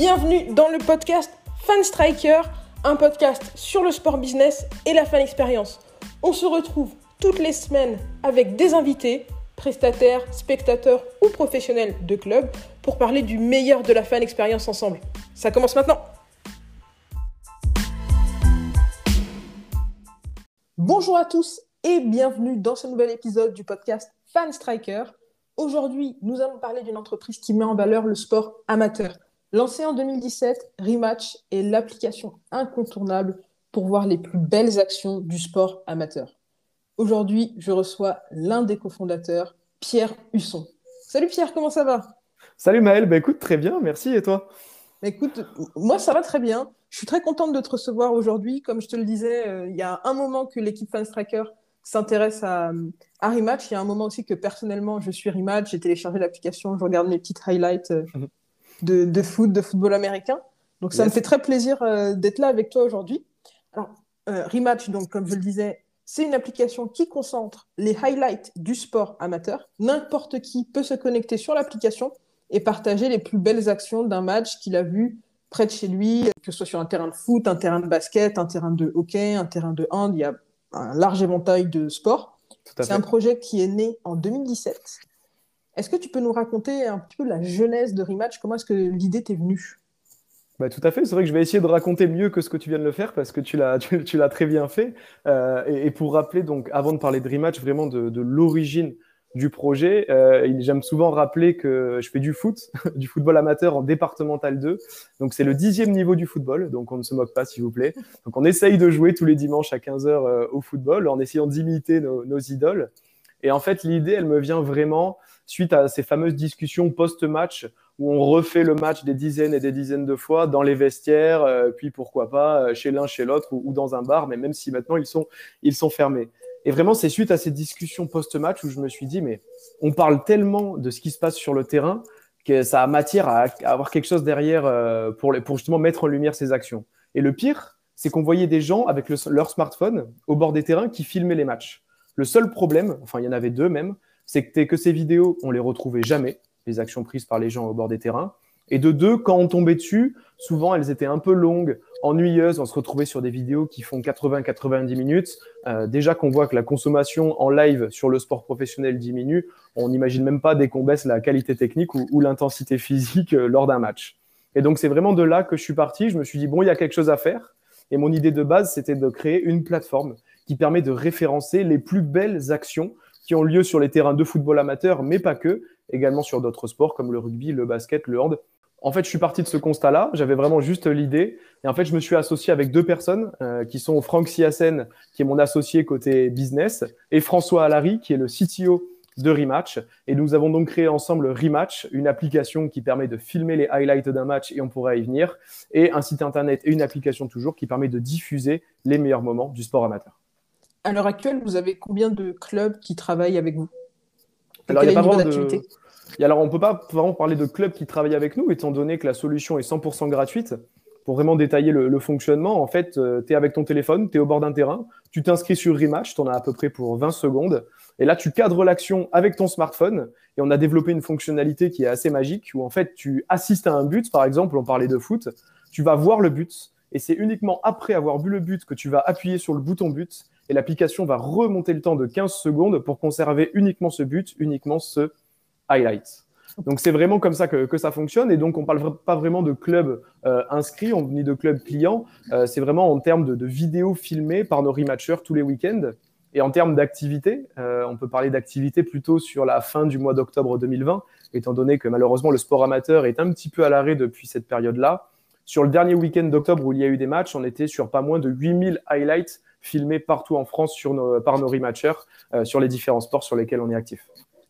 Bienvenue dans le podcast Fan Striker, un podcast sur le sport business et la fan expérience. On se retrouve toutes les semaines avec des invités, prestataires, spectateurs ou professionnels de club pour parler du meilleur de la fan expérience ensemble. Ça commence maintenant. Bonjour à tous et bienvenue dans ce nouvel épisode du podcast Fan Striker. Aujourd'hui, nous allons parler d'une entreprise qui met en valeur le sport amateur. Lancée en 2017, Rematch est l'application incontournable pour voir les plus belles actions du sport amateur. Aujourd'hui, je reçois l'un des cofondateurs, Pierre Husson. Salut Pierre, comment ça va? Salut Maël, bah écoute, très bien, merci et toi? Bah Écoute, moi ça va très bien. Je suis très contente de te recevoir aujourd'hui. Comme je te le disais, euh, il y a un moment que l'équipe Fans Tracker s'intéresse à, à, Rematch. Il y a un moment aussi que personnellement, je suis Rematch. J'ai téléchargé l'application, je regarde mes petites highlights euh, mhm. De, de, foot, de football américain. Donc ça me fait très plaisir euh, d'être là avec toi aujourd'hui. Alors, Rematch, donc comme je le disais, c'est une application qui concentre les highlights du sport amateur. N'importe qui peut se connecter sur l'application et partager les plus belles actions d'un match qu'il a vu près de chez lui, que ce soit sur un terrain de foot, un terrain de basket, un terrain de hockey, un terrain de hand. Il y a un large éventail de sports. C'est un projet qui est né en 2017. Est-ce que tu peux nous raconter un petit peu la genèse de Rematch? Comment est-ce que l'idée t'est venue? Bah, tout à fait, c'est vrai que je vais essayer de raconter mieux que ce que tu viens de le faire parce que tu l'as, très bien fait. Euh, et, pour rappeler, donc, avant de parler de rematch, vraiment de, l'origine du projet, euh, j'aime souvent rappeler que je fais du foot, du football amateur en départemental 2. Donc c'est le dixième niveau du football, donc on ne se moque pas s'il vous plaît. Donc on essaye de jouer tous les dimanches à 15h euh, au football en essayant d'imiter nos idoles. Et en fait, l'idée, elle me vient vraiment suite à ces fameuses discussions post-match où on refait le match des dizaines et des dizaines de fois dans les vestiaires, euh, puis pourquoi pas euh, chez l'un, chez l'autre ou, dans un bar, mais même si maintenant ils sont, ils sont fermés. Et vraiment, c'est suite à ces discussions post-match où je me suis dit, mais on parle tellement de ce qui se passe sur le terrain que ça a matière à, avoir quelque chose derrière euh, pour, pour justement mettre en lumière ces actions. Et le pire, c'est qu'on voyait des gens avec leur smartphone au bord des terrains qui filmaient les matchs. Le seul problème, enfin il y en avait deux même, que, que ces vidéos, on les retrouvait jamais les actions prises par les gens au bord des terrains. Et de deux, quand on tombait dessus, souvent elles étaient un peu longues, ennuyeuses. On se retrouvait sur des vidéos qui font 80-90 minutes. Euh, déjà qu'on voit que la consommation en live sur le sport professionnel diminue, on n'imagine même pas dès qu'on baisse la qualité technique ou, l'intensité physique euh, lors d'un match. Et donc c'est vraiment de là que je suis parti. Je me suis dit, bon, il y a quelque chose à faire. Et mon idée de base, c'était de créer une plateforme qui permet de référencer les plus belles actions qui ont lieu sur les terrains de football amateur, mais pas que, également sur d'autres sports comme le rugby, le basket, le hand. En fait, je suis parti de ce constat-là. J'avais vraiment juste l'idée. Et en fait, je me suis associé avec deux personnes euh, qui sont Franck Siassen, qui est mon associé côté business, et François Alary, qui est le CTO de Rematch. Et nous avons donc créé ensemble Rematch, une application qui permet de filmer les highlights d'un match et on pourrait y venir, et un site internet et une application toujours qui permet de diffuser les meilleurs moments du sport amateur. À l'heure actuelle, vous avez combien de clubs qui travaillent avec vous? Alors, il y a pas de... alors, on ne peut pas vraiment parler de clubs qui travaillent avec nous, étant donné que la solution est 100% gratuite. Pour vraiment détailler le, fonctionnement, en fait, euh, tu es avec ton téléphone, tu es au bord d'un terrain, tu t'inscris sur Rematch, tu en as à peu près pour 20 secondes. Et là, tu cadres l'action avec ton smartphone. Et on a développé une fonctionnalité qui est assez magique, où en fait, tu assistes à un but, par exemple, on parlait de foot, tu vas voir le but. Et c'est uniquement après avoir vu le but que tu vas appuyer sur le bouton but et l'application va remonter le temps de 15 secondes pour conserver uniquement ce but, uniquement ce highlight. Donc c'est vraiment comme ça que, ça fonctionne et donc on parle pas vraiment de club euh, inscrit ni de club client, euh, c'est vraiment en termes de, de, vidéos filmées par nos rematchers tous les week-ends. Et en termes d'activité, euh, on peut parler d'activité plutôt sur la fin du mois d'octobre 2020, étant donné que malheureusement le sport amateur est un petit peu à l'arrêt depuis cette période-là. Sur le dernier week-end d'octobre où il y a eu des matchs, on était sur pas moins de 8000 highlights filmés partout en France sur nos, par nos rematchers euh, sur les différents sports sur lesquels on est actif.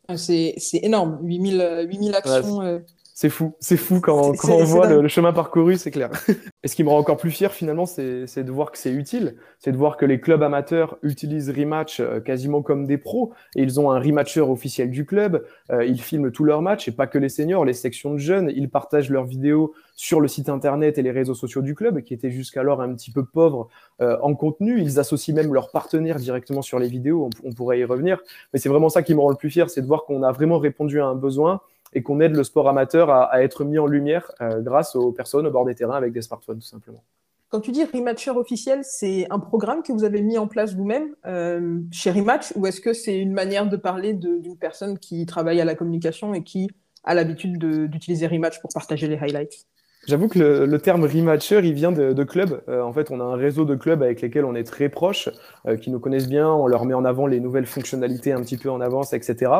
Ah, c'est énorme, 8000, 8000 actions. Euh, c'est fou, c'est fou quand, quand on voit le, chemin parcouru, c'est clair. et ce qui me rend encore plus fier finalement, c'est de voir que c'est utile, c'est de voir que les clubs amateurs utilisent Rematch euh, quasiment comme des pros, et ils ont un rematcher officiel du club, euh, ils filment tous leurs matchs, et pas que les seniors, les sections de jeunes, ils partagent leurs vidéos sur le site internet et les réseaux sociaux du club, qui étaient jusqu'alors un petit peu pauvres euh, en contenu, ils associent même leurs partenaires directement sur les vidéos, on, on pourrait y revenir, mais c'est vraiment ça qui me rend le plus fier, c'est de voir qu'on a vraiment répondu à un besoin, et qu'on aide le sport amateur à, être mis en lumière grâce aux personnes au bord des terrains avec des smartphones, tout simplement. Quand tu dis Rematcher officiel, c'est un programme que vous avez mis en place vous-même euh, chez Rematch ou est-ce que c'est une manière de parler d'une personne qui travaille à la communication et qui a l'habitude d'utiliser Rematch pour partager les highlights? J'avoue que le, terme rematcher, il vient de, de clubs. Euh, en fait, on a un réseau de clubs avec lesquels on est très proche, euh, qui nous connaissent bien. On leur met en avant les nouvelles fonctionnalités un petit peu en avance, etc.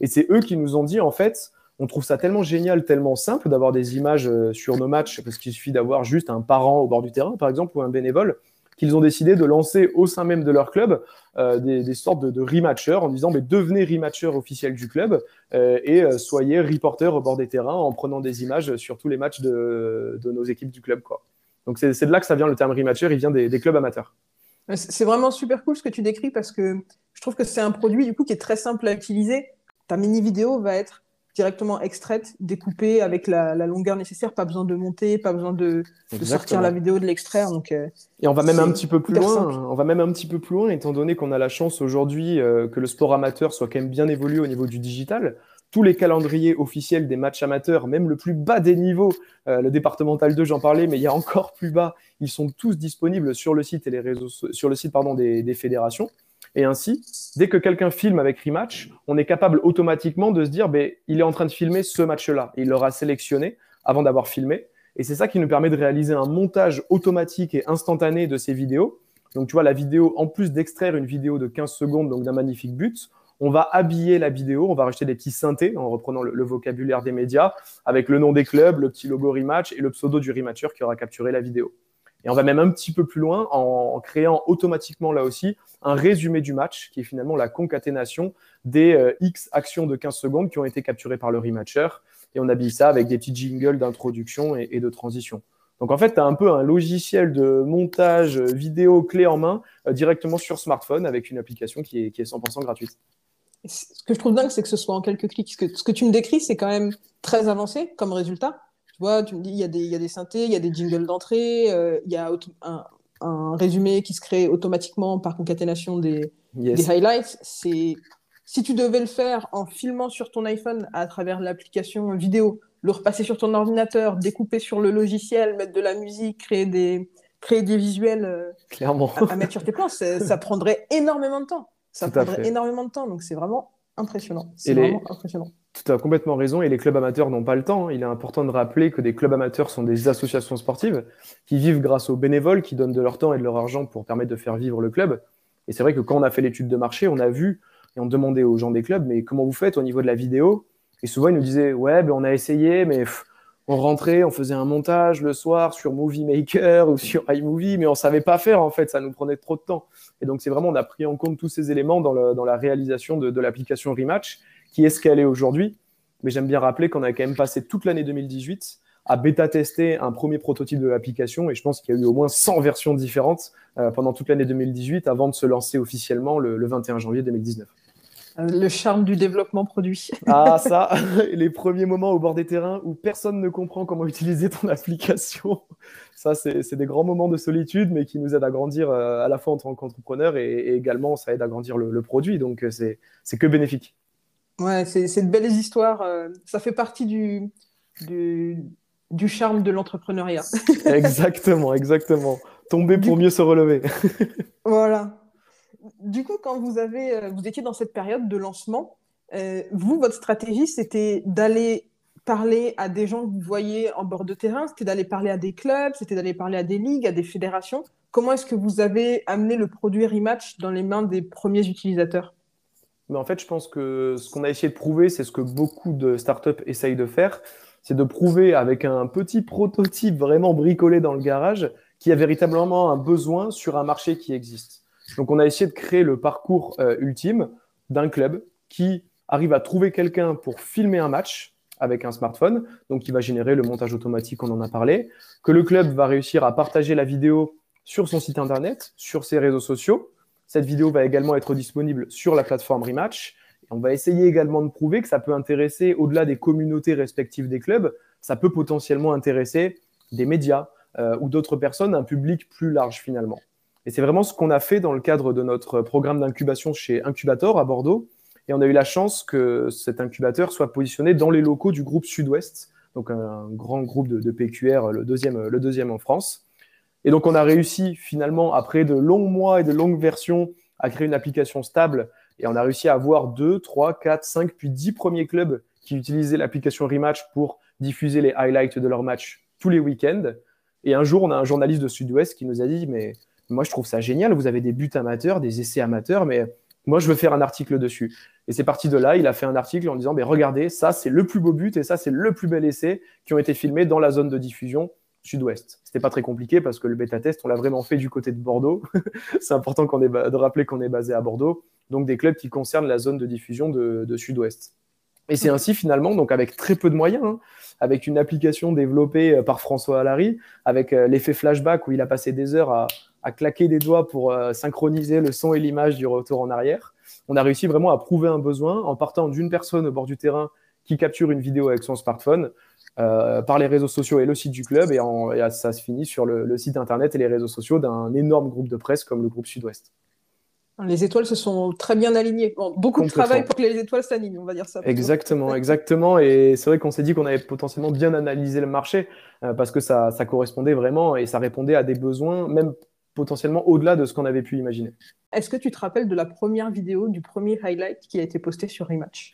Et c'est eux qui nous ont dit, en fait, on trouve ça tellement génial, tellement simple d'avoir des images euh, sur nos matchs, parce qu'il suffit d'avoir juste un parent au bord du terrain, par exemple, ou un bénévole, qu'ils ont décidé de lancer au sein même de leur club euh, des, sortes de, de rematchers en disant mais devenez rematcher officiel du club euh, et soyez reporter au bord des terrains en prenant des images sur tous les matchs de, nos équipes du club. Donc c'est de là que ça vient le terme rematcher, il vient des, des clubs amateurs. C'est vraiment super cool ce que tu décris parce que je trouve que c'est un produit du coup qui est très simple à utiliser. Ta mini vidéo va être directement extraite, découpée avec la, longueur nécessaire, pas besoin de monter, pas besoin de, sortir la vidéo de l'extraire. Donc, euh, et on va même un petit peu plus loin. On va même un petit peu plus loin, étant donné qu'on a la chance aujourd'hui euh, que le sport amateur soit quand même bien évolué au niveau du digital. Tous les calendriers officiels des matchs amateurs, même le plus bas des niveaux, euh, le départemental 2, j'en parlais, mais il y a encore plus bas, ils sont tous disponibles sur le site et les réseaux, sur le site pardon, des fédérations. Et ainsi, dès que quelqu'un filme avec Rematch, on est capable automatiquement de se dire, ben, il est en train de filmer ce match-là. Il l'aura sélectionné avant d'avoir filmé. Et c'est ça qui nous permet de réaliser un montage automatique et instantané de ces vidéos. Donc, tu vois, la vidéo, en plus d'extraire une vidéo de 15 secondes, donc d'un magnifique but, on va habiller la vidéo, on va rajouter des petits synthés en reprenant le, vocabulaire des médias avec le nom des clubs, le petit logo Rematch et le pseudo du Rematcher qui aura capturé la vidéo. Et on va même un petit peu plus loin en créant automatiquement là aussi un résumé du match qui est finalement la concaténation des euh, X actions de 15 secondes qui ont été capturées par le rematcher. Et on habille ça avec des petits jingles d'introduction et, de transition. Donc en fait, tu as un peu un logiciel de montage vidéo clé en main euh, directement sur smartphone avec une application qui est, qui est 100% gratuite. Ce que je trouve dingue, c'est que ce soit en quelques clics. Que, ce que tu me décris, c'est quand même très avancé comme résultat. Tu vois, tu me dis, il y, a des, il y a des synthés, il y a des jingles d'entrée, euh, il y a un, un, résumé qui se crée automatiquement par concaténation des, des highlights. C'est si tu devais le faire en filmant sur ton iPhone à travers l'application vidéo, le repasser sur ton ordinateur, découper sur le logiciel, mettre de la musique, créer des, créer des visuels euh, Clairement. À, mettre sur tes plans, ça prendrait énormément de temps. Ça prendrait énormément de temps. Donc c'est vraiment impressionnant. C'est vraiment impressionnant. Tu as complètement raison, et les clubs amateurs n'ont pas le temps. Il est important de rappeler que des clubs amateurs sont des associations sportives qui vivent grâce aux bénévoles qui donnent de leur temps et de leur argent pour permettre de faire vivre le club. Et c'est vrai que quand on a fait l'étude de marché, on a vu et on demandait aux gens des clubs, mais comment vous faites au niveau de la vidéo? Et souvent, ils nous disaient, ouais, ben, on a essayé, mais on rentrait, on faisait un montage le soir sur Movie Maker ou sur iMovie, mais on savait pas faire en fait, ça nous prenait trop de temps. Et donc c'est vraiment, on a pris en compte tous ces éléments dans, la réalisation de, de l'application Rematch qui est ce qu'elle est aujourd'hui. Mais j'aime bien rappeler qu'on a quand même passé toute l'année 2018 à bêta-tester un premier prototype de l'application et je pense qu'il y a eu au moins 100 versions différentes euh, pendant toute l'année 2018 avant de se lancer officiellement le, 21 janvier 2019. Euh, le charme du développement produit. ah ça, les premiers moments au bord des terrains où personne ne comprend comment utiliser ton application. Ça, c'est des grands moments de solitude, mais qui nous aident à grandir euh, à la fois en tant qu'entrepreneur et, également ça aide à grandir le, le produit. Donc c'est que bénéfique. Ouais, c'est de belles histoires. Euh, ça fait partie du, du, du charme de l'entrepreneuriat. exactement, exactement. Tomber pour mieux se relever. voilà. Du coup, quand vous, avez, euh, vous étiez dans cette période de lancement, euh, vous, votre stratégie, c'était d'aller parler à des gens que vous voyez en bord de terrain, c'était d'aller parler à des clubs, c'était d'aller parler à des ligues, à des fédérations. Comment est-ce que vous avez amené le produit Rematch dans les mains des premiers utilisateurs? Mais en fait, je pense que ce qu'on a essayé de prouver, c'est ce que beaucoup de startups essayent de faire, c'est de prouver avec un petit prototype vraiment bricolé dans le garage qu'il y a véritablement un besoin sur un marché qui existe. Donc, on a essayé de créer le parcours euh, ultime d'un club qui arrive à trouver quelqu'un pour filmer un match avec un smartphone, donc qui va générer le montage automatique, on en a parlé, que le club va réussir à partager la vidéo sur son site internet, sur ses réseaux sociaux, cette vidéo va également être disponible sur la plateforme Rematch. on va essayer également de prouver que ça peut intéresser, au-delà des communautés respectives des clubs, ça peut potentiellement intéresser des médias euh, ou d'autres personnes, un public plus large finalement. Et c'est vraiment ce qu'on a fait dans le cadre de notre programme d'incubation chez Incubator à Bordeaux. Et on a eu la chance que cet incubateur soit positionné dans les locaux du groupe Sud-Ouest, donc un grand groupe de, PQR, le deuxième, le deuxième en France. Et donc on a réussi finalement, après de longs mois et de longues versions, à créer une application stable. Et on a réussi à avoir 2, 3, 4, 5, puis 10 premiers clubs qui utilisaient l'application Rematch pour diffuser les highlights de leurs matchs tous les week-ends. Et un jour, on a un journaliste de Sud-Ouest qui nous a dit, mais moi je trouve ça génial, vous avez des buts amateurs, des essais amateurs, mais moi je veux faire un article dessus. Et c'est parti de là, il a fait un article en disant, mais regardez, ça c'est le plus beau but et ça c'est le plus bel essai qui ont été filmés dans la zone de diffusion sud-ouest. C'était pas très compliqué parce que le bêta test, on l'a vraiment fait du côté de Bordeaux. c'est important de rappeler qu'on est basé à Bordeaux, donc des clubs qui concernent la zone de diffusion de, sud-ouest. Et c'est ainsi finalement, donc avec très peu de moyens, hein, avec une application développée euh, par François Allary, avec euh, l'effet flashback où il a passé des heures à, claquer des doigts pour euh, synchroniser le son et l'image du retour en arrière. On a réussi vraiment à prouver un besoin en partant d'une personne au bord du terrain qui capture une vidéo avec son smartphone euh, par les réseaux sociaux et le site du club, et, ça se finit sur le, site internet et les réseaux sociaux d'un énorme groupe de presse comme le groupe Sud-Ouest. Les étoiles se sont très bien alignées. beaucoup de travail pour que les étoiles s'alignent, on va dire ça. Exactement, exactement. Et c'est vrai qu'on s'est dit qu'on avait potentiellement bien analysé le marché euh, parce que ça, ça correspondait vraiment et ça répondait à des besoins, même potentiellement au-delà de ce qu'on avait pu imaginer. Est-ce que tu te rappelles de la première vidéo, du premier highlight qui a été posté sur Rematch?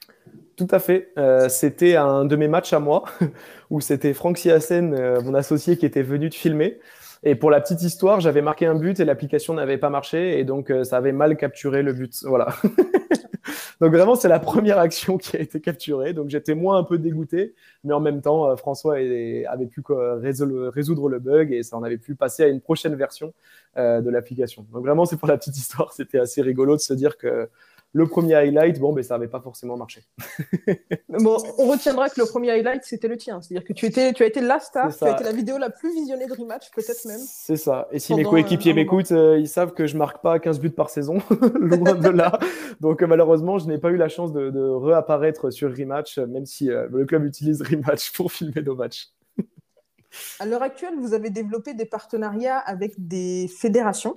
Tout à fait. Euh, c'était un de mes matchs à moi, où c'était Franck Siassen, euh, mon associé, qui était venu de filmer. Et pour la petite histoire, j'avais marqué un but et l'application n'avait pas marché, et donc euh, ça avait mal capturé le but. Voilà. donc vraiment, c'est la première action qui a été capturée. Donc j'étais moins un peu dégoûté, mais en même temps, François avait pu résoudre le bug et ça en avait pu passer à une prochaine version de l'application. Donc vraiment, c'est pour la petite histoire. C'était assez rigolo de se dire que le premier highlight, bon, ben, ça n'avait pas forcément marché. bon, on retiendra que le premier highlight, c'était le tien. C'est-à-dire que tu, étais, tu as été la star, tu as été la vidéo la plus visionnée de rematch, peut-être même. C'est ça. Et si mes coéquipiers m'écoutent, euh, ils savent que je marque pas 15 buts par saison, loin de là. Donc, malheureusement, je n'ai pas eu la chance de, de réapparaître sur rematch, même si euh, le club utilise rematch pour filmer nos matchs. à l'heure actuelle, vous avez développé des partenariats avec des fédérations.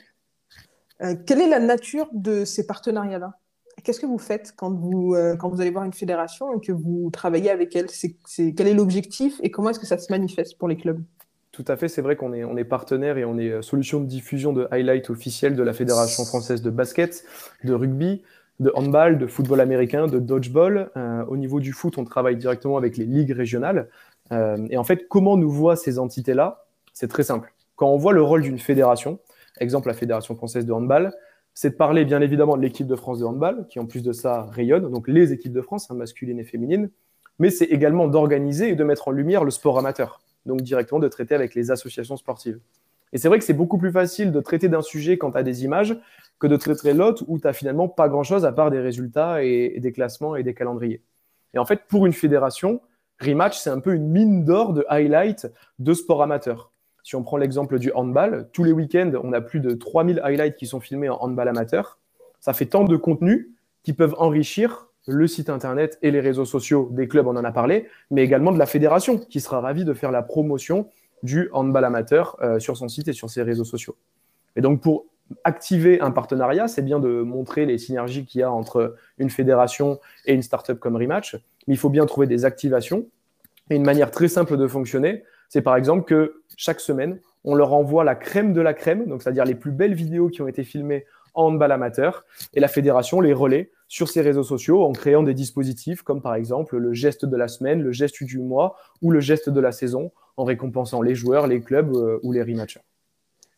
Euh, quelle est la nature de ces partenariats-là? Qu'est-ce que vous faites quand vous, euh, quand vous allez voir une fédération et que vous travaillez avec elle? C'est, Quel est l'objectif et comment est-ce que ça se manifeste pour les clubs? Tout à fait, c'est vrai qu'on est, on est partenaire et on est euh, solution de diffusion de highlights officiels de la Fédération française de basket, de rugby, de handball, de football américain, de dodgeball. Euh, au niveau du foot, on travaille directement avec les ligues régionales. et en fait, comment nous voient ces entités-là? C'est très simple. Quand on voit le rôle d'une fédération, exemple la Fédération française de handball, c'est de parler bien évidemment de l'équipe de France de handball, qui en plus de ça rayonne, donc les équipes de France, hein, masculines et féminines, mais c'est également d'organiser et de mettre en lumière le sport amateur, donc directement de traiter avec les associations sportives. Et c'est vrai que c'est beaucoup plus facile de traiter d'un sujet quand tu as des images que de traiter l'autre où tu n'as finalement pas grand-chose à part des résultats et, des classements et des calendriers. Et en fait, pour une fédération, Rematch, c'est un peu une mine d'or de highlights de sport amateur. Si on prend l'exemple du handball, tous les week-ends, on a plus de 3000 highlights qui sont filmés en handball amateur. Ça fait tant de contenus qui peuvent enrichir le site internet et les réseaux sociaux des clubs, on en a parlé, mais également de la fédération qui sera ravie de faire la promotion du handball amateur euh, sur son site et sur ses réseaux sociaux. Et donc pour activer un partenariat, c'est bien de montrer les synergies qu'il y a entre une fédération et une startup comme Rematch, mais il faut bien trouver des activations. Et une manière très simple de fonctionner, c'est par exemple que chaque semaine, on leur envoie la crème de la crème, donc c'est-à-dire les plus belles vidéos qui ont été filmées en handball amateur, et la fédération les relaie sur ses réseaux sociaux en créant des dispositifs comme par exemple le geste de la semaine, le geste du mois ou le geste de la saison, en récompensant les joueurs, les clubs euh, ou les rematchers.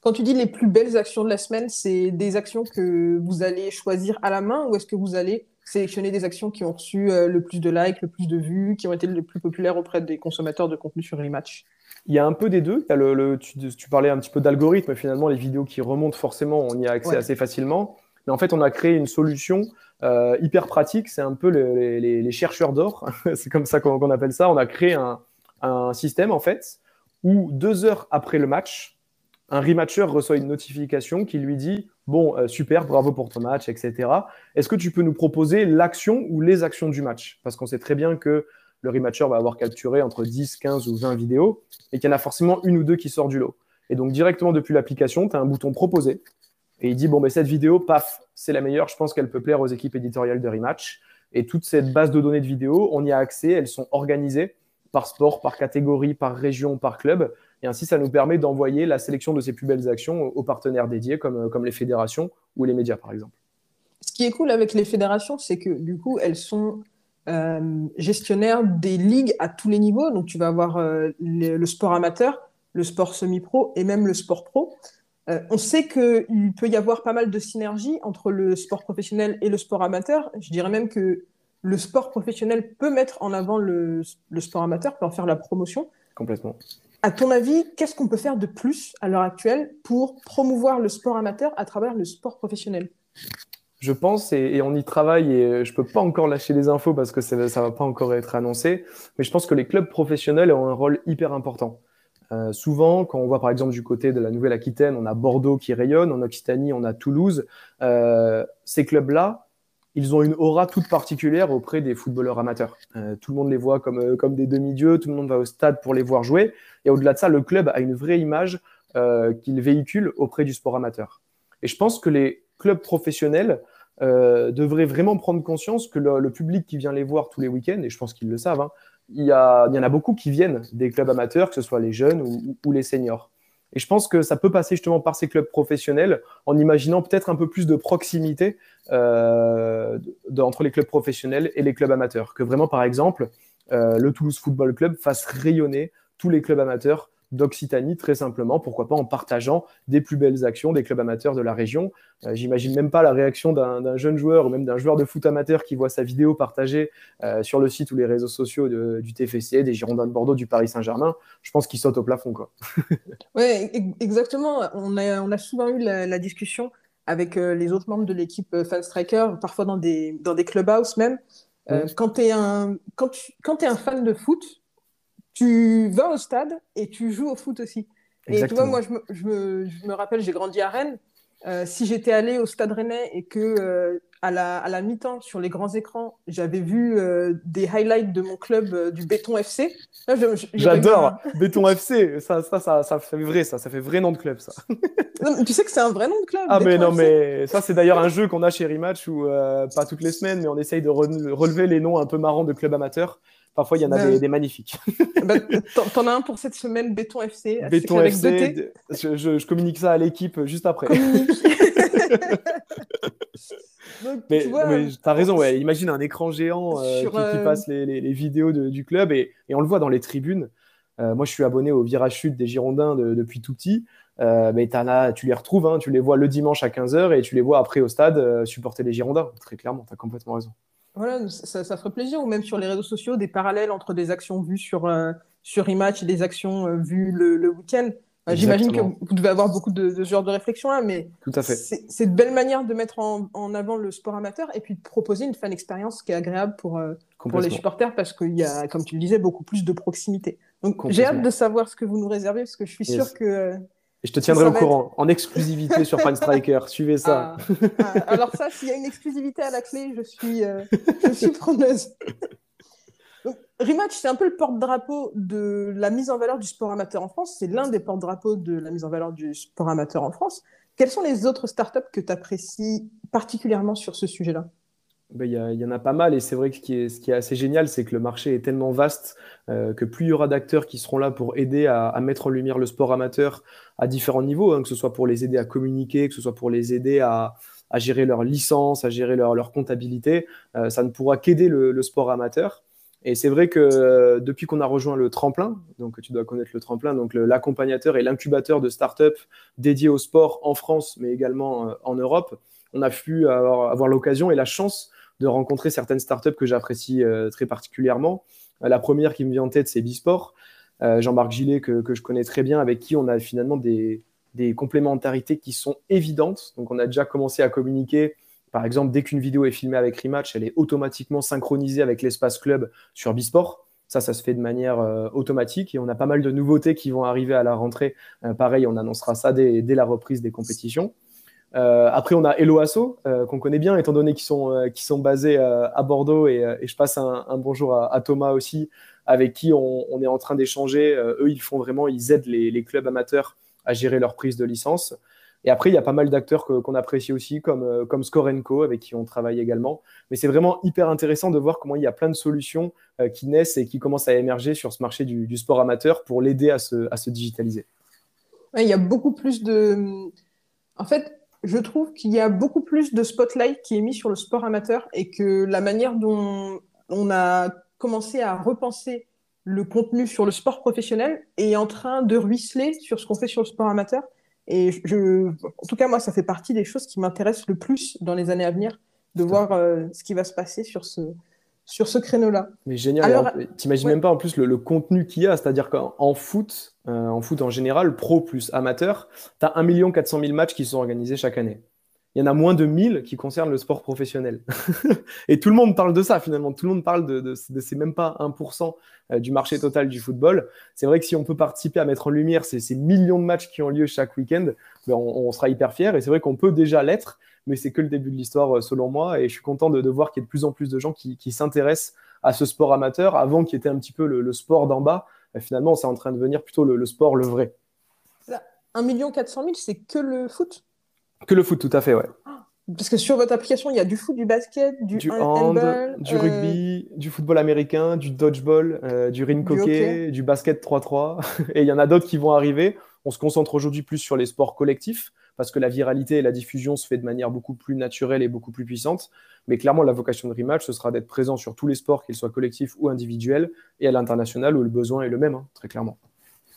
Quand tu dis les plus belles actions de la semaine, c'est des actions que vous allez choisir à la main ou est-ce que vous allez sélectionner des actions qui ont reçu euh, le plus de likes, le plus de vues, qui ont été les plus populaires auprès des consommateurs de contenu sur Rematch il y a un peu des deux. Le, tu, parlais un petit peu d'algorithme. Finalement, les vidéos qui remontent, forcément, on y a accès assez facilement. Mais en fait, on a créé une solution euh, hyper pratique. C'est un peu les, chercheurs d'or. c'est comme ça qu'on appelle ça. On a créé un, système, en fait, où deux heures après le match, un rematcher reçoit une notification qui lui dit Bon, euh, super, bravo pour ton match, etc. Est-ce que tu peux nous proposer l'action ou les actions du match? Parce qu'on sait très bien que le rematcher va avoir capturé entre 10, 15 ou 20 vidéos et qu'il y en a forcément une ou deux qui sortent du lot. Et donc, directement depuis l'application, tu as un bouton proposer et il dit Bon, ben, cette vidéo, paf, c'est la meilleure, je pense qu'elle peut plaire aux équipes éditoriales de rematch. Et toute cette base de données de vidéos, on y a accès, elles sont organisées par sport, par catégorie, par région, par club. Et ainsi, ça nous permet d'envoyer la sélection de ces plus belles actions aux partenaires dédiés, comme, comme les fédérations ou les médias, par exemple. Ce qui est cool avec les fédérations, c'est que du coup, elles sont euh, gestionnaires des ligues à tous les niveaux. Donc, tu vas avoir euh, le sport amateur, le sport semi-pro et même le sport pro. Euh, on sait qu'il peut y avoir pas mal de synergie entre le sport professionnel et le sport amateur. Je dirais même que le sport professionnel peut mettre en avant le, sport amateur, peut en faire la promotion. Complètement. À ton avis, qu'est-ce qu'on peut faire de plus à l'heure actuelle pour promouvoir le sport amateur à travers le sport professionnel? Je pense, et, on y travaille, et je ne peux pas encore lâcher les infos parce que ça ne va pas encore être annoncé, mais je pense que les clubs professionnels ont un rôle hyper important. Euh, souvent, quand on voit par exemple du côté de la Nouvelle-Aquitaine, on a Bordeaux qui rayonne, en Occitanie, on a Toulouse. Euh, ces clubs-là, ils ont une aura toute particulière auprès des footballeurs amateurs. Euh, tout le monde les voit comme, comme des demi-dieux, tout le monde va au stade pour les voir jouer. Et au-delà de ça, le club a une vraie image qu'il véhicule auprès du sport amateur. Et je pense que les clubs professionnels devraient vraiment prendre conscience que le, public qui vient les voir tous les week-ends, et je pense qu'ils le savent, hein, il y, en a beaucoup qui viennent des clubs amateurs, que ce soit les jeunes ou, les seniors. Et je pense que ça peut passer justement par ces clubs professionnels en imaginant peut-être un peu plus de proximité euh, entre les clubs professionnels et les clubs amateurs. Que vraiment, par exemple, euh, le Toulouse Football Club fasse rayonner tous les clubs amateurs d'Occitanie, très simplement, pourquoi pas en partageant des plus belles actions des clubs amateurs de la région. Euh, j'imagine même pas la réaction d'un jeune joueur ou même d'un joueur de foot amateur qui voit sa vidéo partagée euh, sur le site ou les réseaux sociaux du TFC, des Girondins de Bordeaux, du Paris Saint-Germain. Je pense qu'il saute au plafond. oui, exactement. On a, on a souvent eu la, discussion avec euh, les autres membres de l'équipe Fan Striker, parfois dans des, dans des clubhouses même. Quand tu es, un, quand quand es un fan de foot, tu vas au stade et tu joues au foot aussi. Et tu vois, moi, je me, je me, je me rappelle, j'ai grandi à Rennes. Euh, si j'étais allé au stade rennais et que euh, à la, à la mi-temps, sur les grands écrans, j'avais vu euh, des highlights de mon club du Béton FC. J'adore Béton FC, ça, ça, ça, ça, fait vrai, ça, ça fait vrai nom de club, ça. tu sais que c'est un vrai nom de club. Ah, mais non, mais ça, c'est d'ailleurs un jeu qu'on a chez Rematch où, pas toutes les semaines, mais on essaye de relever les noms un peu marrants de clubs amateurs. Parfois, il y en a des, magnifiques. Bah, T'en as un pour cette semaine, Béton FC. Béton FC, je, communique ça à l'équipe juste après. mais tu as raison, ouais. imagine un écran géant euh, qui, euh, passe les, vidéos du club et, on le voit dans les tribunes. Euh, moi, je suis abonné au virage chute des Girondins depuis tout petit. mais as, tu les retrouves, hein, tu les vois le dimanche à 15h et tu les vois après au stade supporter les Girondins. Très clairement, tu as complètement raison. Voilà, ça, ça, ferait plaisir, ou même sur les réseaux sociaux, des parallèles entre des actions vues sur, euh, sur Rematch et des actions euh, vues le, week-end. Euh, j'imagine que vous devez avoir beaucoup de, ce genre de réflexion-là, mais c'est de belle manière de mettre en, en, avant le sport amateur et puis de proposer une fan expérience qui est agréable pour, pour les supporters parce qu'il y a, comme tu le disais, beaucoup plus de proximité. Donc j'ai hâte de savoir ce que vous nous réservez parce que je suis sûr que et je te tiendrai au courant, en exclusivité sur Striker. Suivez ça. Ah. Ah, alors ça, s'il y a une exclusivité à la clé, je suis, euh, je suis preneuse. Rematch, c'est un peu le porte-drapeau de la mise en valeur du sport amateur en France. C'est l'un des porte-drapeaux de la mise en valeur du sport amateur en France. Quelles sont les autres startups que tu apprécies particulièrement sur ce sujet-là? Il y, en a pas mal et c'est vrai que ce qui est, assez génial, c'est que le marché est tellement vaste euh, que plus il y aura d'acteurs qui seront là pour aider à, mettre en lumière le sport amateur à différents niveaux, hein, que ce soit pour les aider à communiquer, que ce soit pour les aider à, gérer leur licence, à gérer leur, comptabilité, euh, ça ne pourra qu'aider le, sport amateur. Et c'est vrai que euh, depuis qu'on a rejoint le tremplin, donc tu dois connaître le tremplin, donc l'accompagnateur et l'incubateur de start-up dédiés au sport en France, mais également en Europe, on a pu avoir l'occasion et la chance de rencontrer certaines startups que j'apprécie euh, très particulièrement. Euh, la première qui me vient en tête, c'est Bisport. Euh, Jean-Marc Gillet, que, je connais très bien, avec qui on a finalement des, complémentarités qui sont évidentes. Donc, on a déjà commencé à communiquer. Par exemple, dès qu'une vidéo est filmée avec Rematch, elle est automatiquement synchronisée avec l'espace club sur Bisport. Ça, ça se fait de manière automatique et on a pas mal de nouveautés qui vont arriver à la rentrée. pareil, on annoncera ça dès, la reprise des compétitions. Euh, après, on a Hello euh, qu'on connaît bien, étant donné qu'ils sont, euh, sont basés à Bordeaux. Et, je passe un, bonjour à, Thomas aussi, avec qui on, est en train d'échanger. eux, ils font vraiment, ils aident les, clubs amateurs à gérer leur prise de licence. Et après, il y a pas mal d'acteurs qu'on apprécie aussi, comme, comme Scorenco, avec qui on travaille également. Mais c'est vraiment hyper intéressant de voir comment il y a plein de solutions qui naissent et qui commencent à émerger sur ce marché du, sport amateur pour l'aider à se, à se digitaliser. il y a beaucoup plus de. En fait, je trouve qu'il y a beaucoup plus de spotlight qui est mis sur le sport amateur et que la manière dont on a commencé à repenser le contenu sur le sport professionnel est en train de ruisseler sur ce qu'on fait sur le sport amateur. Et je, en tout cas, moi, ça fait partie des choses qui m'intéressent le plus dans les années à venir, de voir euh, ce qui va se passer sur ce, sur ce créneau-là. Mais génial. Alors, t'imagines même pas en plus le, contenu qu'il y a, c'est-à-dire qu'en foot, euh, en foot en général, pro plus amateur, tu as 1 400 000 matchs qui sont organisés chaque année il y en a moins de 1000 qui concernent le sport professionnel. et tout le monde parle de ça finalement. Tout le monde parle de, de, c'est même pas 1% euh, du marché total du football. C'est vrai que si on peut participer à mettre en lumière ces, ces millions de matchs qui ont lieu chaque week-end, ben on, sera hyper fiers. Et c'est vrai qu'on peut déjà l'être, mais c'est que le début de l'histoire euh, selon moi. Et je suis content de, de voir qu'il y a de plus en plus de gens qui, qui s'intéressent à ce sport amateur, avant qui était un petit peu le, sport d'en bas. Et finalement, c'est en train de devenir plutôt le, le sport, le vrai. 1 400 000, c'est que le foot? Que le foot, tout à fait, ouais. Parce que sur votre application, il y a du foot, du basket, du, du hand, du rugby, euh, du football américain, du dodgeball, euh, du ring hockey, du, basket 3-3. et il y en a d'autres qui vont arriver. On se concentre aujourd'hui plus sur les sports collectifs parce que la viralité et la diffusion se fait de manière beaucoup plus naturelle et beaucoup plus puissante. Mais clairement, la vocation de Rematch, ce sera d'être présent sur tous les sports, qu'ils soient collectifs ou individuels, et à l'international où le besoin est le même, hein, très clairement.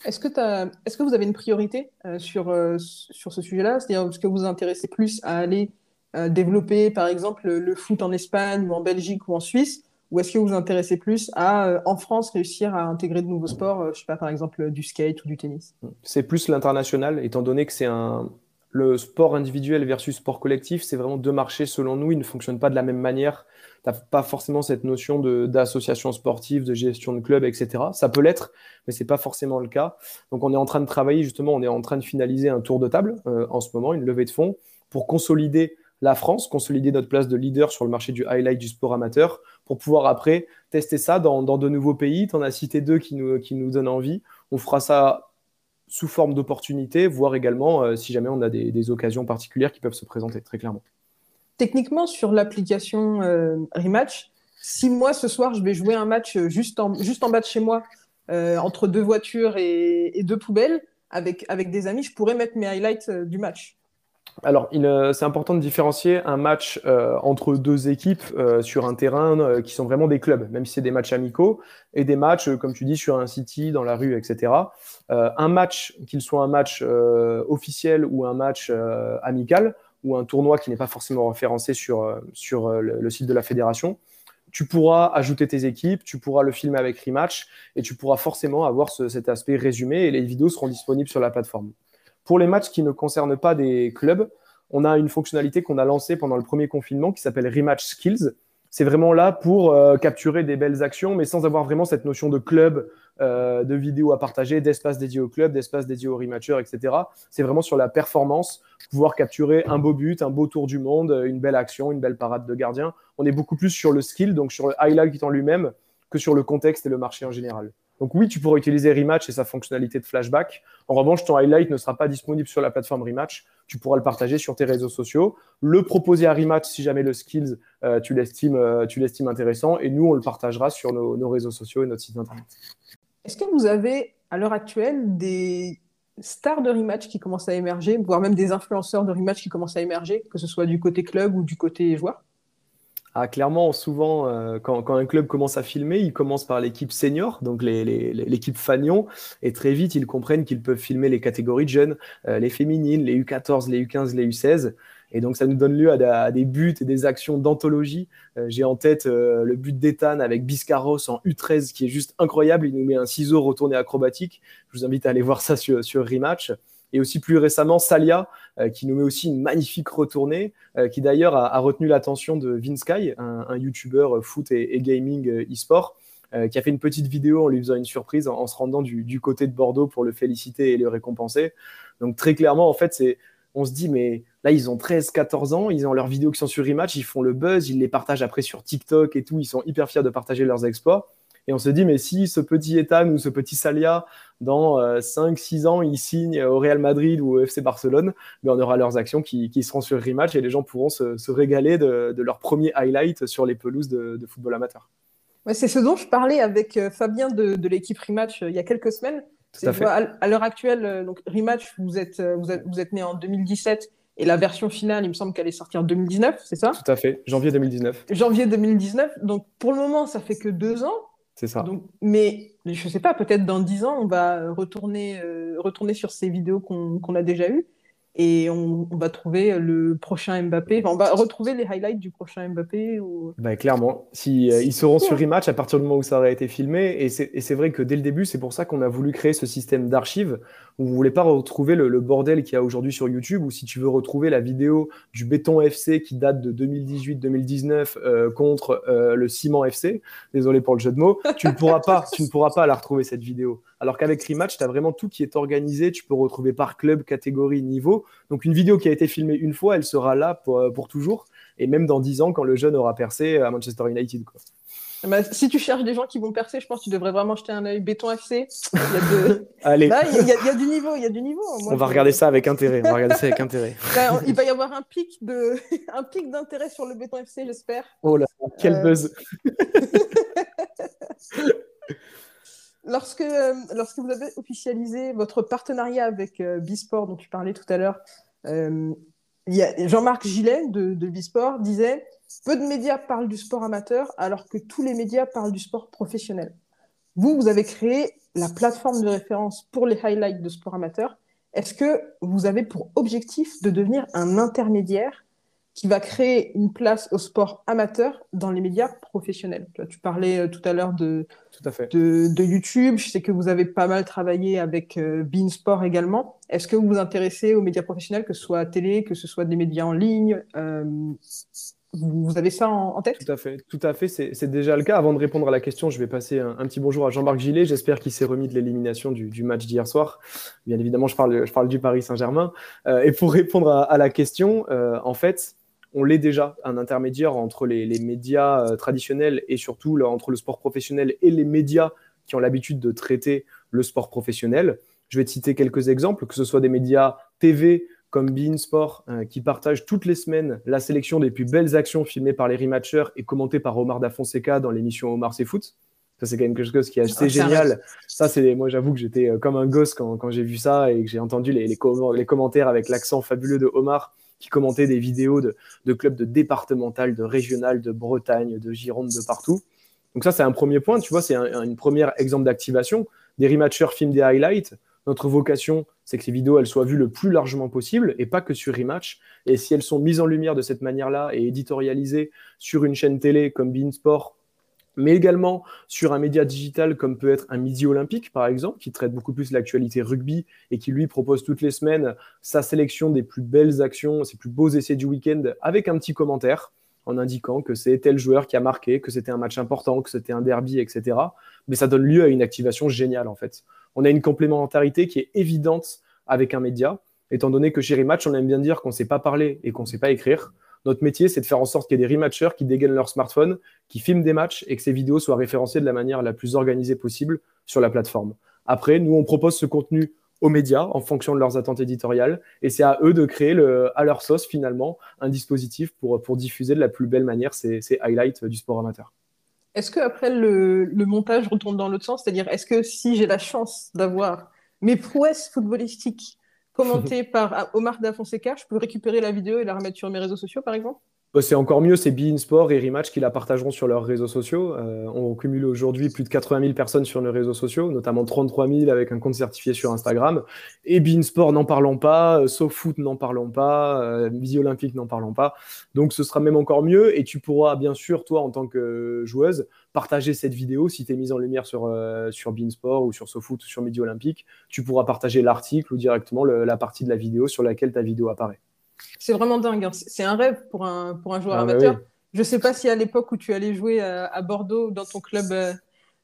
Est-ce que, est que, vous avez une priorité euh, sur, euh, sur ce sujet-là? C'est-à-dire, est-ce que vous vous intéressez plus à aller euh, développer, par exemple, le, foot en Espagne ou en Belgique ou en Suisse? Ou est-ce que vous vous intéressez plus à, en France, réussir à intégrer de nouveaux sports, je sais pas, par exemple, du skate ou du tennis? C'est plus l'international, étant donné que c'est un, le sport individuel versus sport collectif, c'est vraiment deux marchés, selon nous, ils ne fonctionnent pas de la même manière. Tu n'as pas forcément cette notion d'association sportive, de gestion de club, etc. Ça peut l'être, mais ce n'est pas forcément le cas. Donc on est en train de travailler, justement, on est en train de finaliser un tour de table euh, en ce moment, une levée de fonds, pour consolider la France, consolider notre place de leader sur le marché du highlight du sport amateur, pour pouvoir après tester ça dans, de nouveaux pays. Tu en as cité deux qui nous, qui nous donnent envie. On fera ça sous forme d'opportunité, voire également euh, si jamais on a des, occasions particulières qui peuvent se présenter, très clairement. Techniquement, sur l'application euh, Rematch, si moi ce soir je vais jouer un match euh, juste en, juste en bas de chez moi, entre deux voitures et, et, deux poubelles, avec, avec des amis, je pourrais mettre mes highlights du match. Alors, euh, c'est important de différencier un match euh, entre deux équipes euh, sur un terrain qui sont vraiment des clubs, même si c'est des matchs amicaux, et des matchs, comme tu dis, sur un city, dans la rue, etc. un match, qu'il soit un match officiel ou un match amical, ou un tournoi qui n'est pas forcément référencé sur, sur le, site de la fédération, tu pourras ajouter tes équipes, tu pourras le filmer avec Rematch, et tu pourras forcément avoir cet aspect résumé, et les vidéos seront disponibles sur la plateforme. Pour les matchs qui ne concernent pas des clubs, on a une fonctionnalité qu'on a lancée pendant le premier confinement qui s'appelle Rematch Skills. C'est vraiment là pour euh, capturer des belles actions, mais sans avoir vraiment cette notion de club, euh, de vidéos à partager, d'espace dédié au club, d'espace dédié aux rematchers, etc. C'est vraiment sur la performance, pouvoir capturer un beau but, un beau tour du monde, une belle action, une belle parade de gardien. On est beaucoup plus sur le skill, donc sur le highlight en lui-même, que sur le contexte et le marché en général. Donc oui, tu pourras utiliser Rematch et sa fonctionnalité de flashback. En revanche, ton highlight ne sera pas disponible sur la plateforme Rematch. Tu pourras le partager sur tes réseaux sociaux, le proposer à Rematch si jamais le skills, euh, tu l'estimes euh, intéressant. Et nous, on le partagera sur nos, réseaux sociaux et notre site internet. Est-ce que vous avez à l'heure actuelle des stars de rematch qui commencent à émerger, voire même des influenceurs de rematch qui commencent à émerger, que ce soit du côté club ou du côté joueur? Ah, clairement, souvent, euh, quand, un club commence à filmer, il commence par l'équipe senior, donc l'équipe Fagnon, et très vite, ils comprennent qu'ils peuvent filmer les catégories de jeunes, euh, les féminines, les U14, les U15, les U16. Et donc, ça nous donne lieu à, des buts et des actions d'anthologie. Euh, j'ai en tête le but d'Ethan avec Biscarros en U13, qui est juste incroyable. Il nous met un ciseau retourné acrobatique. Je vous invite à aller voir ça sur, sur Rematch. Et aussi plus récemment, Salia, euh, qui nous met aussi une magnifique retournée, euh, qui d'ailleurs a, retenu l'attention de Vinsky, un, un YouTuber foot et, gaming euh, e-sport, qui a fait une petite vidéo en lui faisant une surprise en, se rendant du, côté de Bordeaux pour le féliciter et le récompenser. Donc très clairement, en fait, c'est on se dit, mais là, ils ont 13, 14 ans, ils ont leurs vidéos qui sont sur Rematch, ils font le buzz, ils les partagent après sur TikTok et tout, ils sont hyper fiers de partager leurs exploits. Et on se dit, mais si ce petit Ethan ou ce petit Salia, dans 5-6 ans, ils signent au Real Madrid ou au FC Barcelone, mais on aura leurs actions qui, seront sur Rematch et les gens pourront se, régaler de, leur premier highlight sur les pelouses de, football amateur. c'est ce dont je parlais avec Fabien de, l'équipe Rematch il y a quelques semaines. à, l'heure actuelle, donc Rematch, vous êtes, vous êtes, vous êtes né en 2017 et la version finale, il me semble qu'elle est sortie en 2019, c'est ça? Tout à fait, janvier 2019. Janvier 2019. Donc pour le moment, ça fait que deux ans. C'est ça. Donc, mais je ne sais pas, peut-être dans dix ans, on va retourner, euh, retourner sur ces vidéos qu'on a déjà eues et on, va trouver le prochain Mbappé. on va retrouver les highlights du prochain Mbappé. Ou... Bah, clairement, si, euh, ils seront sur Rematch à partir du moment où ça aurait été filmé. Et c'est vrai que dès le début, c'est pour ça qu'on a voulu créer ce système d'archives vous voulez pas retrouver le, bordel qu'il y a aujourd'hui sur YouTube ou si tu veux retrouver la vidéo du Béton FC qui date de 2018-2019 euh, contre euh, le Ciment FC, désolé pour le jeu de mots, tu ne pourras pas, tu ne pourras pas la retrouver cette vidéo. Alors qu'avec Rematch, tu as vraiment tout qui est organisé. Tu peux retrouver par club, catégorie, niveau. Donc une vidéo qui a été filmée une fois, elle sera là pour, euh, pour toujours. Et même dans 10 ans, quand le jeune aura percé à Manchester United. Quoi. Bah, si tu cherches des gens qui vont percer, je pense que tu devrais vraiment jeter un œil. Béton FC, il y a, Allez. il, y a, du niveau, il y a du niveau. on va regarder ça avec intérêt. On va regarder ça avec intérêt. Bah, il va y avoir un pic de, un pic d'intérêt sur le Béton FC, j'espère. Oh là, quel euh, buzz. lorsque, euh, lorsque vous avez officialisé votre partenariat avec euh, Bisport, dont tu parlais tout à l'heure, Jean-Marc Gillet de, de Bisport disait Peu de médias parlent du sport amateur alors que tous les médias parlent du sport professionnel. Vous, vous avez créé la plateforme de référence pour les highlights de sport amateur. Est-ce que vous avez pour objectif de devenir un intermédiaire qui va créer une place au sport amateur dans les médias professionnels. Tu parlais euh, tout à l'heure de, de, YouTube. Je sais que vous avez pas mal travaillé avec euh, Beansport également. Est-ce que vous vous intéressez aux médias professionnels, que ce soit télé, que ce soit des médias en ligne euh, vous, avez ça en, tête? Tout à fait, tout à fait. C'est déjà le cas. Avant de répondre à la question, je vais passer un, petit bonjour à Jean-Marc Gillet. J'espère qu'il s'est remis de l'élimination du, match d'hier soir. Bien évidemment, je parle, je parle du Paris Saint-Germain. et pour répondre à, à la question, en fait, on l'est déjà, un intermédiaire entre les, médias euh, traditionnels et surtout entre le sport professionnel et les médias qui ont l'habitude de traiter le sport professionnel. Je vais te citer quelques exemples, que ce soit des médias TV comme Bein Sport, euh, qui partagent toutes les semaines la sélection des plus belles actions filmées par les rematchers et commentées par Omar Da Fonseca dans l'émission Omar C'est Foot. Ça, c'est quand même quelque chose qui est assez ah, génial. Ça, c'est moi, j'avoue que j'étais euh, comme un gosse quand, j'ai vu ça et que j'ai entendu les, les, commentaires avec l'accent fabuleux de Omar qui commentaient des vidéos de, clubs de départemental, de régional, de Bretagne, de Gironde, de partout. Donc ça, c'est un premier point, tu vois, c'est un, une première exemple d'activation. Des rematchers filment des highlights. Notre vocation, c'est que ces vidéos, elles soient vues le plus largement possible et pas que sur Rematch. Et si elles sont mises en lumière de cette manière-là et éditorialisées sur une chaîne télé comme Beansport mais également sur un média digital comme peut être un Midi Olympique, par exemple, qui traite beaucoup plus l'actualité rugby et qui lui propose toutes les semaines sa sélection des plus belles actions, ses plus beaux essais du week-end avec un petit commentaire en indiquant que c'est tel joueur qui a marqué, que c'était un match important, que c'était un derby, etc. Mais ça donne lieu à une activation géniale en fait. On a une complémentarité qui est évidente avec un média, étant donné que chez Rematch, on aime bien dire qu'on ne sait pas parler et qu'on ne sait pas écrire. Notre métier, c'est de faire en sorte qu'il y ait des rematchers qui dégainent leur smartphone, qui filment des matchs et que ces vidéos soient référencées de la manière la plus organisée possible sur la plateforme. Après, nous, on propose ce contenu aux médias en fonction de leurs attentes éditoriales et c'est à eux de créer à leur sauce finalement un dispositif pour, diffuser de la plus belle manière ces, ces highlights du sport amateur. Est-ce que après le montage retourne dans l'autre sens? C'est-à-dire, est-ce que si j'ai la chance d'avoir mes prouesses footballistiques commenté par Omar Da Fonseca, je peux récupérer la vidéo et la remettre sur mes réseaux sociaux, par exemple? Bah, c'est encore mieux, c'est Bein Sport et Rematch qui la partageront sur leurs réseaux sociaux. Euh, on cumule aujourd'hui plus de 80 000 personnes sur nos réseaux sociaux, notamment 33 000 avec un compte certifié sur Instagram. Et Bein Sport, n'en parlons pas, euh, SoFoot, n'en parlons pas, euh, Olympique, n'en parlons pas. Donc ce sera même encore mieux et tu pourras bien sûr, toi en tant que joueuse, partager cette vidéo si tu es mise en lumière sur, euh, sur Beansport ou sur SoFoot ou sur Midi Olympique. Tu pourras partager l'article ou directement la partie de la vidéo sur laquelle ta vidéo apparaît. C'est vraiment dingue. Hein. C'est un rêve pour un, pour un joueur ah, bah amateur. Je ne sais pas si à l'époque où tu allais jouer à, Bordeaux dans ton club, euh,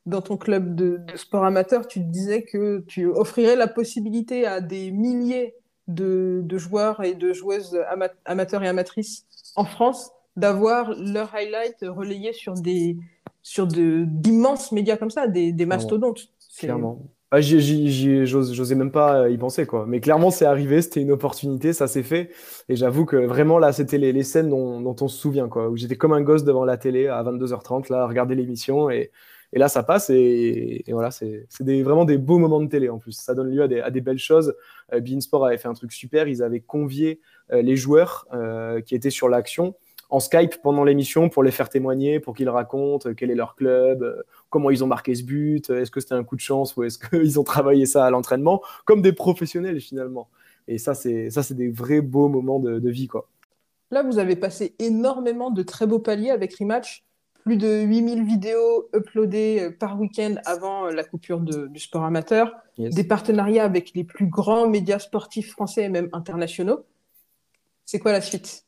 dans ton club de, sport amateur, tu te disais que tu offrirais la possibilité à des milliers de, joueurs et de joueuses amateurs et amatrices en France d'avoir leur highlight relayé sur des, sur d'immenses médias comme ça, des, des mastodontes. Clairement. Ah, j'osais même pas y penser, quoi. Mais clairement, c'est arrivé, c'était une opportunité, ça s'est fait. Et j'avoue que vraiment, là, c'était les, les, scènes dont, dont, on se souvient, quoi. Où j'étais comme un gosse devant la télé à 22h30, là, à regarder l'émission. Et, et, là, ça passe. Et, et voilà, c'est vraiment des beaux moments de télé, en plus. Ça donne lieu à des, à des belles choses. Euh, Beansport avait fait un truc super. Ils avaient convié euh, les joueurs euh, qui étaient sur l'action en Skype pendant l'émission pour les faire témoigner, pour qu'ils racontent quel est leur club, comment ils ont marqué ce but, est-ce que c'était un coup de chance ou est-ce qu'ils ont travaillé ça à l'entraînement, comme des professionnels finalement. Et ça, c'est ça, c'est des vrais beaux moments de, vie, quoi. Là, vous avez passé énormément de très beaux paliers avec Rematch. Plus de 8000 vidéos uploadées euh, par week-end avant la coupure du sport amateur. Des partenariats avec les plus grands médias sportifs français et même internationaux. C'est quoi la suite?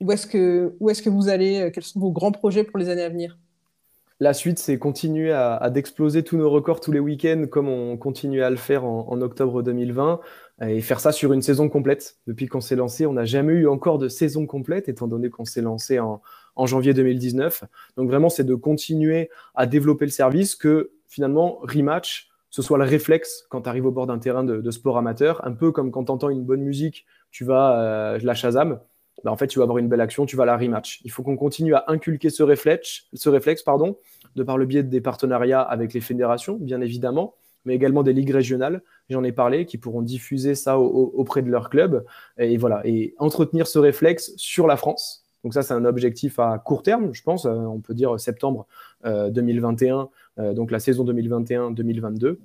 Où est-ce que, où est-ce que vous allez euh, Quels sont vos grands projets pour les années à venir? La suite, c'est continuer à, d'exploser tous nos records tous les week-ends comme on continue à le faire en, octobre 2020 et faire ça sur une saison complète. Depuis qu'on s'est lancé, on n'a jamais eu encore de saison complète étant donné qu'on s'est lancé en, janvier 2019. Donc vraiment, c'est de continuer à développer le service que finalement, Rematch, ce soit le réflexe quand tu arrives au bord d'un terrain de, sport amateur, un peu comme quand tu entends une bonne musique, tu vas euh, la Shazam. Bah, en fait, tu vas avoir une belle action, tu vas la rematch. Il faut qu'on continue à inculquer ce réflexe, ce réflexe pardon, de par le biais des partenariats avec les fédérations, bien évidemment, mais également des ligues régionales, j'en ai parlé, qui pourront diffuser ça auprès de leur club. Et voilà, et entretenir ce réflexe sur la France. Donc ça, c'est un objectif à court terme, je pense. Euh, on peut dire septembre 2021, euh, euh, donc la saison 2021-2022.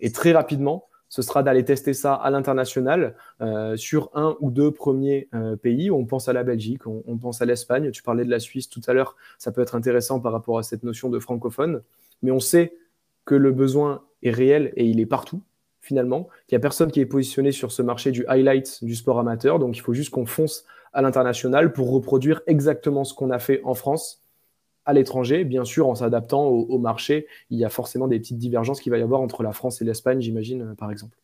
Et très rapidement, ce sera d'aller tester ça à l'international euh, sur un ou deux premiers euh, pays. On pense à la Belgique, on, pense à l'Espagne. Tu parlais de la Suisse tout à l'heure. Ça peut être intéressant par rapport à cette notion de francophone. Mais on sait que le besoin est réel et il est partout finalement. Il n'y a personne qui est positionné sur ce marché du highlight du sport amateur. Donc il faut juste qu'on fonce à l'international pour reproduire exactement ce qu'on a fait en France à l'étranger, bien sûr en s'adaptant au, marché. Il y a forcément des petites divergences qu'il va y avoir entre la France et l'Espagne, j'imagine, euh, par exemple.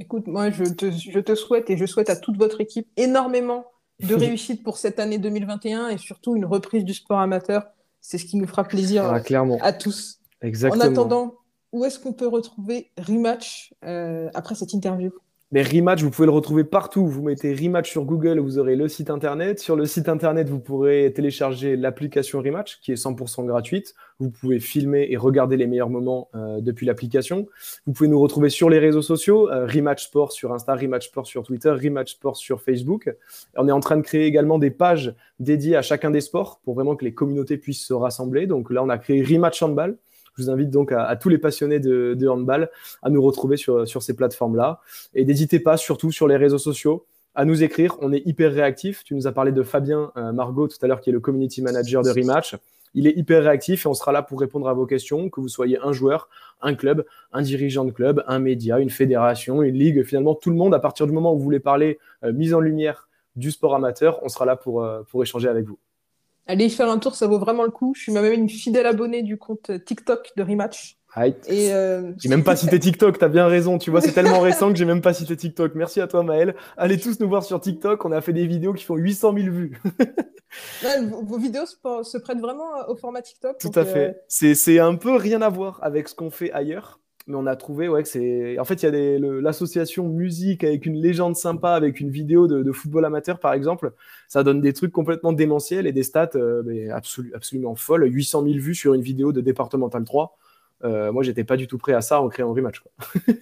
Écoute, moi, je te, souhaite et je souhaite à toute votre équipe énormément de réussite pour cette année 2021 et surtout une reprise du sport amateur. C'est ce qui nous fera plaisir ah, clairement. à tous. Exactement. En attendant, où est-ce qu'on peut retrouver Rematch euh, après cette interview? Mais Rematch, vous pouvez le retrouver partout. Vous mettez Rematch sur Google, vous aurez le site internet. Sur le site internet, vous pourrez télécharger l'application Rematch qui est 100% gratuite. Vous pouvez filmer et regarder les meilleurs moments euh, depuis l'application. Vous pouvez nous retrouver sur les réseaux sociaux, euh, Rematch Sport sur Insta, Rematch Sport sur Twitter, Rematch Sport sur Facebook. On est en train de créer également des pages dédiées à chacun des sports pour vraiment que les communautés puissent se rassembler. Donc là, on a créé Rematch Handball je vous invite donc à, tous les passionnés de, handball à nous retrouver sur, ces plateformes-là. Et n'hésitez pas, surtout sur les réseaux sociaux, à nous écrire. On est hyper réactif. Tu nous as parlé de Fabien euh, Margot tout à l'heure, qui est le community manager de Rematch. Il est hyper réactif et on sera là pour répondre à vos questions, que vous soyez un joueur, un club, un dirigeant de club, un média, une fédération, une ligue, finalement tout le monde, à partir du moment où vous voulez parler euh, mise en lumière du sport amateur, on sera là pour, euh, pour échanger avec vous. Allez y faire un tour, ça vaut vraiment le coup. Je suis même une fidèle abonnée du compte TikTok de Rematch. Et euh... J'ai même pas cité TikTok, t'as bien raison. Tu vois, c'est tellement récent que j'ai même pas cité TikTok. Merci à toi, Maël. Allez tous nous voir sur TikTok. On a fait des vidéos qui font 800 000 vues. vos vidéos se prêtent vraiment au format TikTok. Tout à fait. Euh, c'est un peu rien à voir avec ce qu'on fait ailleurs mais on a trouvé ouais, que c'est. En fait, il y a l'association musique avec une légende sympa, avec une vidéo de, football amateur, par exemple. Ça donne des trucs complètement démentiels et des stats euh, absolument folles. 800 000 vues sur une vidéo de départemental 3. Euh, moi, j'étais pas du tout prêt à ça en créant un rematch. Quoi.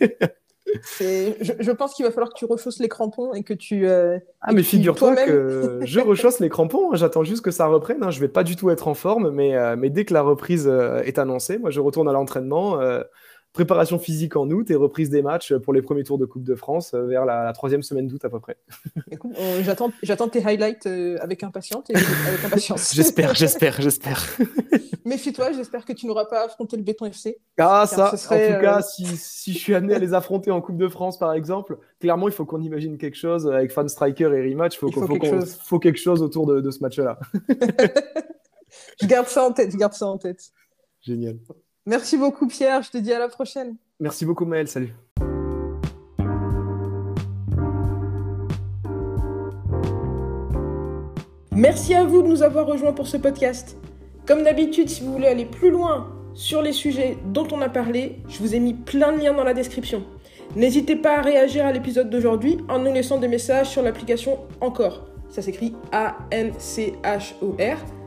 je, je, pense qu'il va falloir que tu rechausses les crampons et que tu. Euh, ah, mais figure-toi que je rechausse les crampons. Hein. J'attends juste que ça reprenne. Hein. Je vais pas du tout être en forme, mais, euh, mais dès que la reprise est annoncée, moi, je retourne à l'entraînement préparation physique en août et reprise des matchs pour les premiers tours de Coupe de France euh, vers la, troisième semaine d'août à peu près. Euh, j'attends tes highlights euh, avec impatience. avec impatience. j'espère, j'espère, j'espère. Méfie-toi, j'espère que tu n'auras pas affronté le Béton FC. Ah, ça, en tout cas, si, si, je suis amené à les affronter en Coupe de France, par exemple, clairement, il faut qu'on imagine quelque chose avec Fan Striker et Rematch. il faut, faut, quelque faut, quelque chose autour de, de ce match-là. je garde ça en tête, je garde ça en tête. Génial. Merci beaucoup, Pierre. Je te dis à la prochaine. Merci beaucoup, Maël. Salut. Merci à vous de nous avoir rejoints pour ce podcast. Comme d'habitude, si vous voulez aller plus loin sur les sujets dont on a parlé, je vous ai mis plein de liens dans la description. N'hésitez pas à réagir à l'épisode d'aujourd'hui en nous laissant des messages sur l'application Encore. Ça s'écrit A-N-C-H-O-R.